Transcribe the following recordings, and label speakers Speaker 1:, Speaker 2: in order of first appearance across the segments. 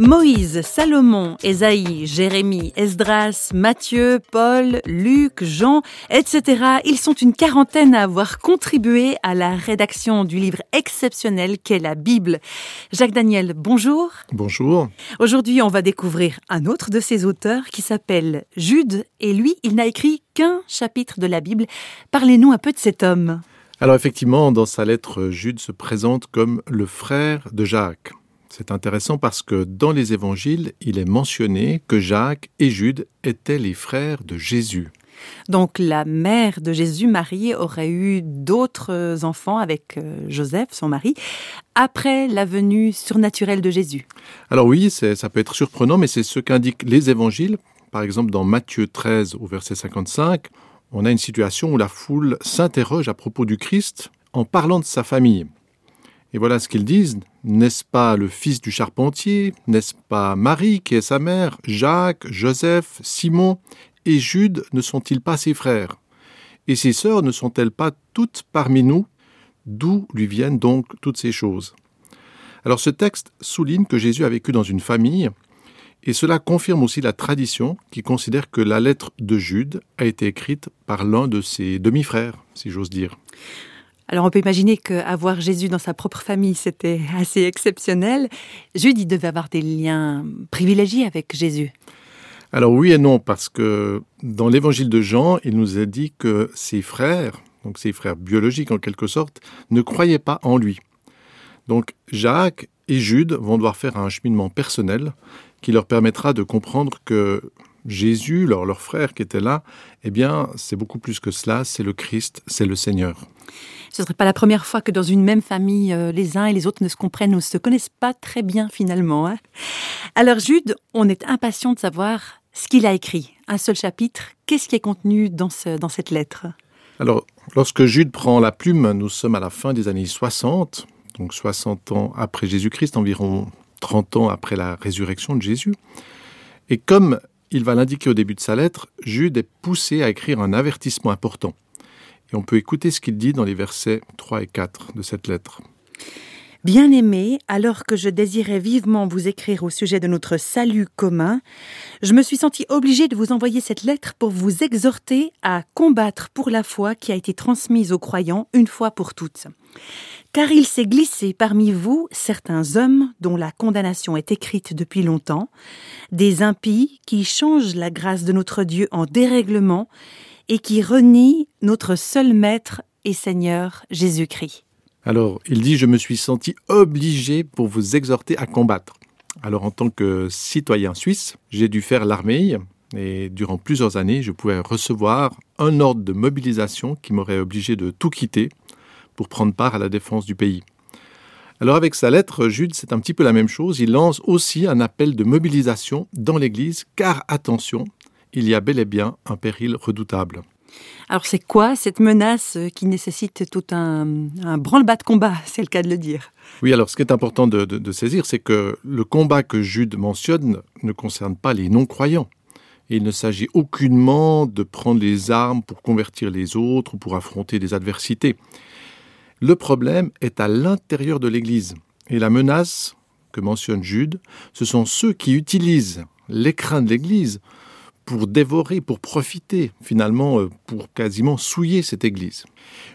Speaker 1: Moïse, Salomon, Ésaïe, Jérémie, Esdras, Matthieu, Paul, Luc, Jean, etc. Ils sont une quarantaine à avoir contribué à la rédaction du livre exceptionnel qu'est la Bible. Jacques Daniel, bonjour.
Speaker 2: Bonjour.
Speaker 1: Aujourd'hui, on va découvrir un autre de ces auteurs qui s'appelle Jude et lui, il n'a écrit qu'un chapitre de la Bible. Parlez-nous un peu de cet homme.
Speaker 2: Alors effectivement, dans sa lettre, Jude se présente comme le frère de Jacques. C'est intéressant parce que dans les évangiles, il est mentionné que Jacques et Jude étaient les frères de Jésus.
Speaker 1: Donc la mère de Jésus, Marie, aurait eu d'autres enfants avec euh, Joseph, son mari, après la venue surnaturelle de Jésus.
Speaker 2: Alors oui, ça peut être surprenant, mais c'est ce qu'indiquent les évangiles. Par exemple, dans Matthieu 13 au verset 55, on a une situation où la foule s'interroge à propos du Christ en parlant de sa famille. Et voilà ce qu'ils disent. N'est-ce pas le fils du charpentier? N'est-ce pas Marie qui est sa mère? Jacques, Joseph, Simon et Jude ne sont-ils pas ses frères? Et ses sœurs ne sont-elles pas toutes parmi nous? D'où lui viennent donc toutes ces choses? Alors ce texte souligne que Jésus a vécu dans une famille, et cela confirme aussi la tradition qui considère que la lettre de Jude a été écrite par l'un de ses demi-frères, si j'ose dire.
Speaker 1: Alors on peut imaginer qu'avoir Jésus dans sa propre famille, c'était assez exceptionnel. Jude, il devait avoir des liens privilégiés avec Jésus.
Speaker 2: Alors oui et non, parce que dans l'évangile de Jean, il nous a dit que ses frères, donc ses frères biologiques en quelque sorte, ne croyaient pas en lui. Donc Jacques et Jude vont devoir faire un cheminement personnel qui leur permettra de comprendre que Jésus, leur, leur frère qui était là, eh bien, c'est beaucoup plus que cela, c'est le Christ, c'est le Seigneur.
Speaker 1: Ce ne serait pas la première fois que dans une même famille, euh, les uns et les autres ne se comprennent ou ne se connaissent pas très bien finalement. Hein. Alors Jude, on est impatient de savoir ce qu'il a écrit. Un seul chapitre, qu'est-ce qui est contenu dans, ce, dans cette lettre?
Speaker 2: Alors, lorsque Jude prend la plume, nous sommes à la fin des années 60, donc 60 ans après Jésus-Christ, environ 30 ans après la résurrection de Jésus. Et comme il va l'indiquer au début de sa lettre, Jude est poussé à écrire un avertissement important. Et on peut écouter ce qu'il dit dans les versets 3 et 4 de cette lettre.
Speaker 1: Bien-aimé, alors que je désirais vivement vous écrire au sujet de notre salut commun, je me suis senti obligé de vous envoyer cette lettre pour vous exhorter à combattre pour la foi qui a été transmise aux croyants une fois pour toutes. Car il s'est glissé parmi vous certains hommes dont la condamnation est écrite depuis longtemps, des impies qui changent la grâce de notre Dieu en dérèglement et qui renient notre seul Maître et Seigneur Jésus-Christ.
Speaker 2: Alors, il dit, je me suis senti obligé pour vous exhorter à combattre. Alors, en tant que citoyen suisse, j'ai dû faire l'armée et durant plusieurs années, je pouvais recevoir un ordre de mobilisation qui m'aurait obligé de tout quitter pour prendre part à la défense du pays. Alors avec sa lettre, Jude, c'est un petit peu la même chose. Il lance aussi un appel de mobilisation dans l'Église, car attention, il y a bel et bien un péril redoutable.
Speaker 1: Alors c'est quoi cette menace qui nécessite tout un, branle-bas de combat, c'est le cas de le dire?
Speaker 2: Oui, alors ce qui est important de, saisir, c'est que le combat que Jude mentionne ne concerne pas les non-croyants. Il ne s'agit aucunement de prendre les armes pour convertir les autres ou pour affronter des adversités. Le problème est à l'intérieur de l'Église. Et la menace que mentionne Jude, ce sont ceux qui utilisent l'écrin de l'Église pour dévorer, pour profiter, finalement, euh, pour quasiment souiller cette Église.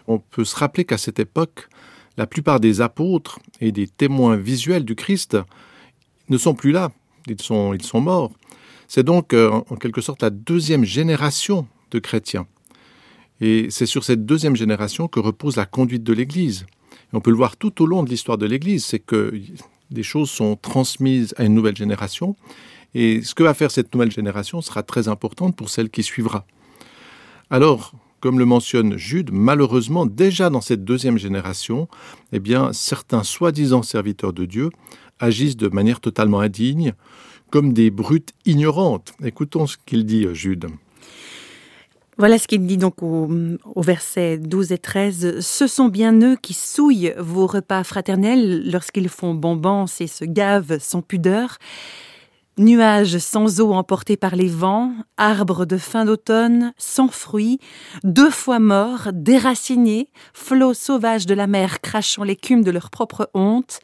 Speaker 2: On peut se rappeler qu'à cette époque, la plupart des apôtres et des témoins visuels du Christ ne sont plus là, ils sont, morts. C'est donc euh, en quelque sorte la deuxième génération de chrétiens. Et c'est sur cette deuxième génération que repose la conduite de l'Église. on peut le voir tout au long de l'histoire de l'Église, c'est que des choses sont transmises à une nouvelle génération et ce que va faire cette nouvelle génération sera très importante pour celle qui suivra. Alors, comme le mentionne Jude, malheureusement, déjà dans cette deuxième génération, eh bien, certains soi-disant serviteurs de Dieu agissent de manière totalement indigne, comme des brutes ignorantes. Écoutons ce qu'il dit, Jude.
Speaker 1: Voilà ce qu'il dit donc au, au, verset 12 et 13. Ce sont bien eux qui souillent vos repas fraternels lorsqu'ils font bombance et se gavent sans pudeur. Nuages sans eau emportés par les vents, arbres de fin d'automne, sans fruits, deux fois morts, déracinés, flots sauvages de la mer crachant l'écume de leur propre honte,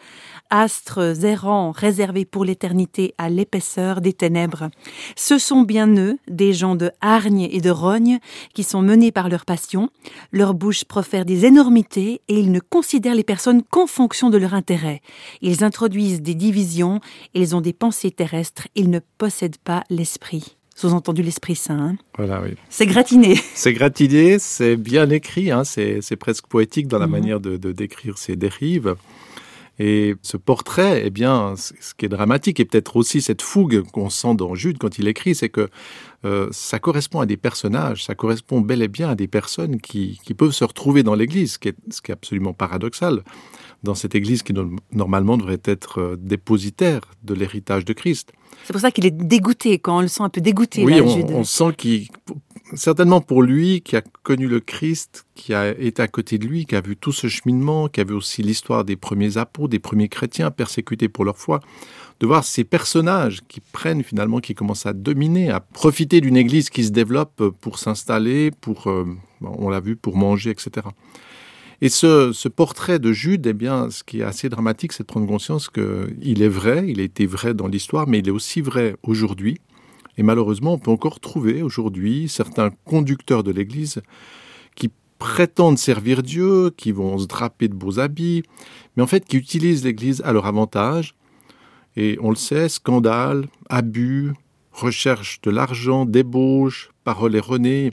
Speaker 1: astres errants réservés pour l'éternité à l'épaisseur des ténèbres. Ce sont bien eux, des gens de hargne et de rogne, qui sont menés par leur passion. Leur bouche profère des énormités et ils ne considèrent les personnes qu'en fonction de leur intérêt. Ils introduisent des divisions, ils ont des pensées terrestres, ils ne possèdent pas l'esprit sous-entendu l'Esprit Saint. Hein.
Speaker 2: Voilà, oui.
Speaker 1: C'est gratiné.
Speaker 2: C'est gratiné, c'est bien écrit, hein, c'est presque poétique dans la mhm. manière de, de, décrire ces dérives. Et ce portrait, eh bien, ce qui est dramatique, et peut-être aussi cette fougue qu'on sent dans Jude quand il écrit, c'est que euh, ça correspond à des personnages, ça correspond bel et bien à des personnes qui, peuvent se retrouver dans l'Église, ce qui est absolument paradoxal, dans cette Église qui normalement devrait être euh, dépositaire de l'héritage de Christ.
Speaker 1: C'est pour ça qu'il est dégoûté, quand on le sent un peu dégoûté.
Speaker 2: Oui, on, on, sent qu'il, certainement pour lui qui a connu le Christ, qui a été à côté de lui, qui a vu tout ce cheminement, qui a vu aussi l'histoire des premiers apôtres, des premiers chrétiens persécutés pour leur foi, de voir ces personnages qui prennent finalement, qui commencent à dominer, à profiter d'une église qui se développe pour s'installer, pour, euh, on l'a vu, pour manger, etc. Et ce, ce, portrait de Jude, eh bien, ce qui est assez dramatique, c'est de prendre conscience qu'il est vrai, il a été vrai dans l'histoire, mais il est aussi vrai aujourd'hui. Et malheureusement, on peut encore trouver aujourd'hui certains conducteurs de l'Église qui prétendent servir Dieu, qui vont se draper de beaux habits, mais en fait qui utilisent l'Église à leur avantage. Et on le sait, scandale, abus, recherche de l'argent, débauche, paroles erronées,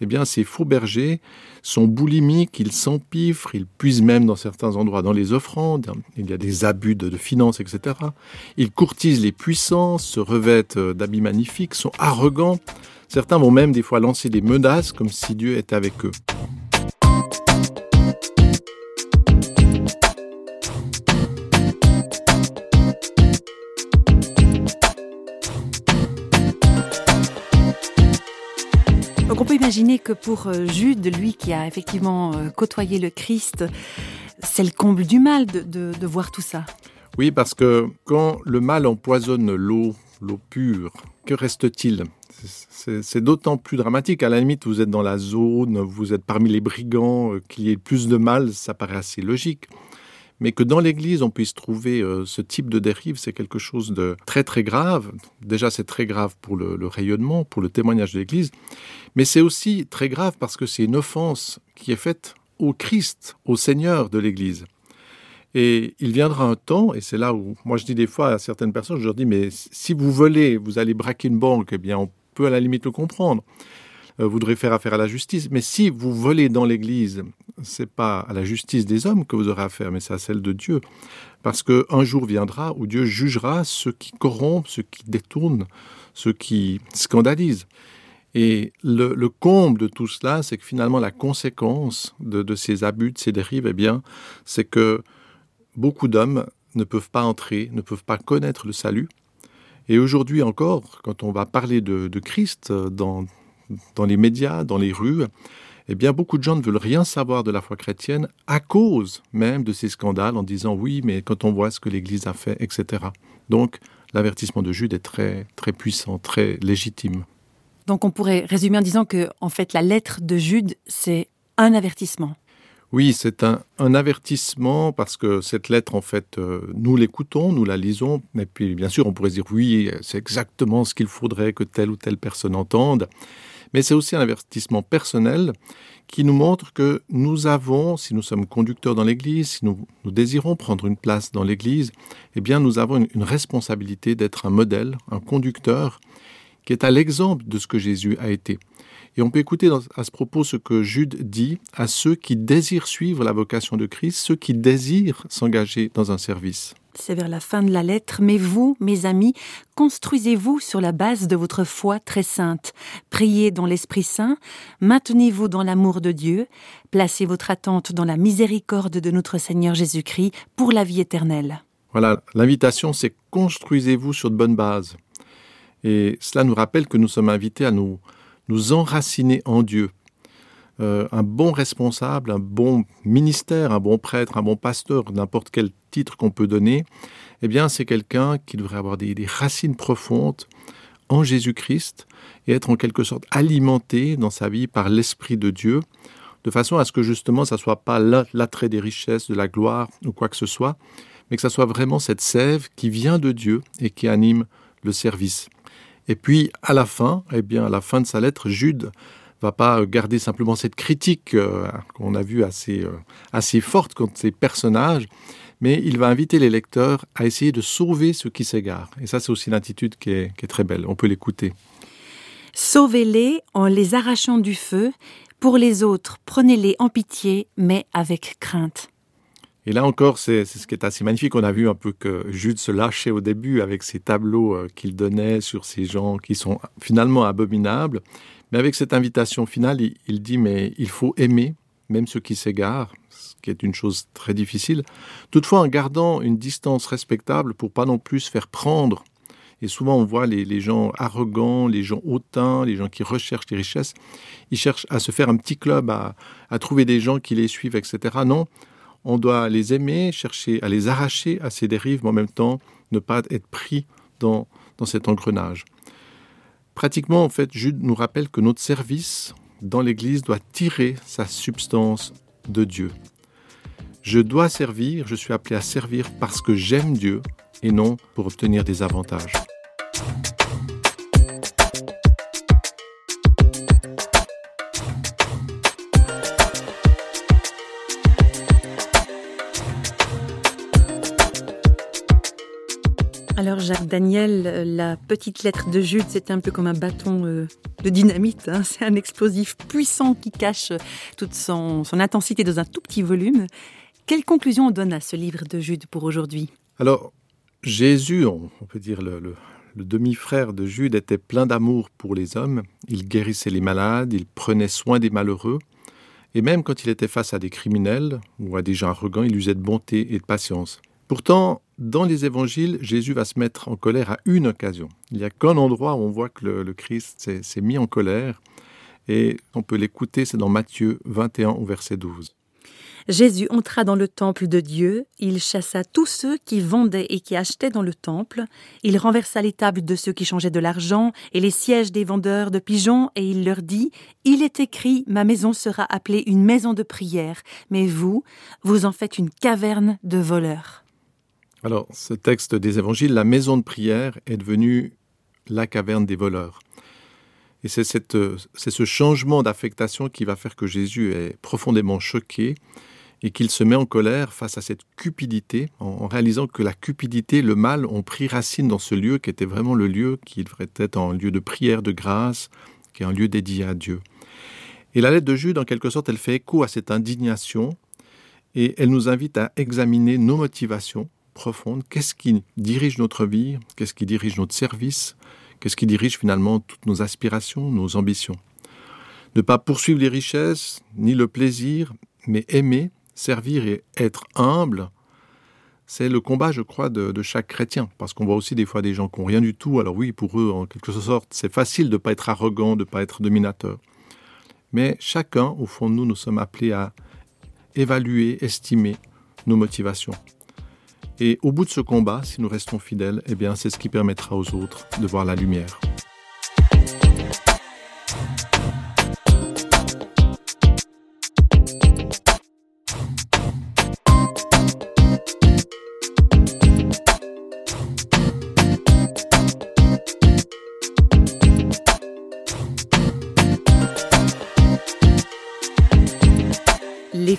Speaker 2: eh bien ces faux bergers sont boulimiques, ils s'empiffrent, ils puisent même dans certains endroits dans les offrandes, il y a des abus de, finances, etc. Ils courtisent les puissants, se revêtent euh, d'habits magnifiques, sont arrogants. Certains vont même des fois lancer des menaces comme si Dieu était avec eux.
Speaker 1: Imaginer que pour euh, Jude, lui qui a effectivement euh, côtoyé le Christ, c'est le comble du mal de, voir tout ça.
Speaker 2: Oui, parce que quand le mal empoisonne l'eau, l'eau pure, que reste-t-il? C'est d'autant plus dramatique. À la limite, vous êtes dans la zone, vous êtes parmi les brigands, euh, qu'il y ait plus de mal, ça paraît assez logique. Mais que dans l'Église, on puisse trouver euh, ce type de dérive, c'est quelque chose de très très grave. Déjà, c'est très grave pour le, rayonnement, pour le témoignage de l'Église, mais c'est aussi très grave parce que c'est une offense qui est faite au Christ, au Seigneur de l'Église. Et il viendra un temps, et c'est là où moi je dis des fois à certaines personnes, je leur dis, mais si vous volez, vous allez braquer une banque, eh bien on peut à la limite le comprendre. Euh, vous devrez faire affaire à la justice. Mais si vous volez dans l'Église, c'est pas à la justice des hommes que vous aurez affaire, mais c'est à celle de Dieu. Parce qu'un jour viendra où Dieu jugera ceux qui corrompent, ceux qui détournent, ceux qui scandalisent. Et le, comble de tout cela, c'est que finalement la conséquence de, ces abus, de ces dérives, eh bien, c'est que beaucoup d'hommes ne peuvent pas entrer, ne peuvent pas connaître le salut. Et aujourd'hui encore, quand on va parler de, de Christ dans, dans les médias, dans les rues, eh bien, beaucoup de gens ne veulent rien savoir de la foi chrétienne à cause même de ces scandales en disant oui, mais quand on voit ce que l'Église a fait, etc. Donc, l'avertissement de Jude est très, très puissant, très légitime.
Speaker 1: Donc, on pourrait résumer en disant que, en fait, la lettre de Jude, c'est un avertissement.
Speaker 2: Oui, c'est un, avertissement parce que cette lettre, en fait, euh, nous l'écoutons, nous la lisons, et puis bien sûr, on pourrait dire oui, c'est exactement ce qu'il faudrait que telle ou telle personne entende mais c'est aussi un avertissement personnel qui nous montre que nous avons, si nous sommes conducteurs dans l'Église, si nous, désirons prendre une place dans l'Église, eh bien nous avons une, responsabilité d'être un modèle, un conducteur qui est à l'exemple de ce que Jésus a été. Et on peut écouter à ce propos ce que Jude dit à ceux qui désirent suivre la vocation de Christ, ceux qui désirent s'engager dans un service.
Speaker 1: C'est vers la fin de la lettre, mais vous, mes amis, construisez-vous sur la base de votre foi très sainte. Priez dans l'Esprit Saint, maintenez-vous dans l'amour de Dieu, placez votre attente dans la miséricorde de notre Seigneur Jésus-Christ pour la vie éternelle.
Speaker 2: Voilà, l'invitation, c'est construisez-vous sur de bonnes bases. Et cela nous rappelle que nous sommes invités à nous, nous enraciner en Dieu. Euh, un bon responsable, un bon ministère, un bon prêtre, un bon pasteur, n'importe quel titre qu'on peut donner, eh bien, c'est quelqu'un qui devrait avoir des, racines profondes en Jésus-Christ et être en quelque sorte alimenté dans sa vie par l'Esprit de Dieu, de façon à ce que justement ça soit pas l'attrait des richesses, de la gloire ou quoi que ce soit, mais que ça soit vraiment cette sève qui vient de Dieu et qui anime le service. Et puis, à la fin, eh bien, à la fin de sa lettre, Jude va pas garder simplement cette critique euh, qu'on a vue assez, euh, assez forte contre ces personnages, mais il va inviter les lecteurs à essayer de sauver ceux qui s'égarent. Et ça, c'est aussi l'attitude qui est, qui est très belle. On peut l'écouter.
Speaker 1: Sauvez-les en les arrachant du feu. Pour les autres, prenez-les en pitié, mais avec crainte.
Speaker 2: Et là encore, c'est ce qui est assez magnifique. On a vu un peu que Jude se lâchait au début avec ces tableaux euh, qu'il donnait sur ces gens qui sont finalement abominables. Mais avec cette invitation finale, il, dit, mais il faut aimer même ceux qui s'égarent, ce qui est une chose très difficile, toutefois en gardant une distance respectable pour pas non plus se faire prendre. Et souvent on voit les, gens arrogants, les gens hautains, les gens qui recherchent les richesses, ils cherchent à se faire un petit club, à, à trouver des gens qui les suivent, etc. Non, on doit les aimer, chercher à les arracher à ces dérives, mais en même temps ne pas être pris dans, dans cet engrenage. Pratiquement, en fait, Jude nous rappelle que notre service dans l'Église doit tirer sa substance de Dieu. Je dois servir, je suis appelé à servir parce que j'aime Dieu et non pour obtenir des avantages.
Speaker 1: Alors Jacques Daniel, euh, la petite lettre de Jude, c'est un peu comme un bâton euh, de dynamite. Hein. C'est un explosif puissant qui cache toute son, intensité dans un tout petit volume. Quelle conclusion on donne à ce livre de Jude pour aujourd'hui?
Speaker 2: Alors, Jésus, on, peut dire le demi-frère de Jude, était plein d'amour pour les hommes. Il guérissait les malades, il prenait soin des malheureux. Et même quand il était face à des criminels ou à des gens arrogants, il usait de bonté et de patience. Pourtant, dans les évangiles, Jésus va se mettre en colère à une occasion. Il n'y a qu'un endroit où on voit que le, Christ s'est mis en colère. Et on peut l'écouter, c'est dans Matthieu 21 au verset 12.
Speaker 1: Jésus entra dans le temple de Dieu, il chassa tous ceux qui vendaient et qui achetaient dans le temple, il renversa les tables de ceux qui changeaient de l'argent et les sièges des vendeurs de pigeons, et il leur dit, Il est écrit, ma maison sera appelée une maison de prière, mais vous, vous en faites une caverne de voleurs.
Speaker 2: Alors, ce texte des évangiles, la maison de prière est devenue la caverne des voleurs. Et c'est ce changement d'affectation qui va faire que Jésus est profondément choqué et qu'il se met en colère face à cette cupidité, en, réalisant que la cupidité, le mal ont pris racine dans ce lieu qui était vraiment le lieu qui devrait être un lieu de prière, de grâce, qui est un lieu dédié à Dieu. Et la lettre de Jude, en quelque sorte, elle fait écho à cette indignation et elle nous invite à examiner nos motivations profonde. Qu'est-ce qui dirige notre vie? Qu'est-ce qui dirige notre service? Qu'est-ce qui dirige finalement toutes nos aspirations, nos ambitions? Ne pas poursuivre les richesses, ni le plaisir, mais aimer, servir et être humble, c'est le combat, je crois, de, chaque chrétien. Parce qu'on voit aussi des fois des gens qui n'ont rien du tout. Alors oui, pour eux, en quelque sorte, c'est facile de ne pas être arrogant, de ne pas être dominateur. Mais chacun, au fond de nous, nous sommes appelés à évaluer, estimer nos motivations. Et au bout de ce combat, si nous restons fidèles, eh bien, c'est ce qui permettra aux autres de voir la lumière.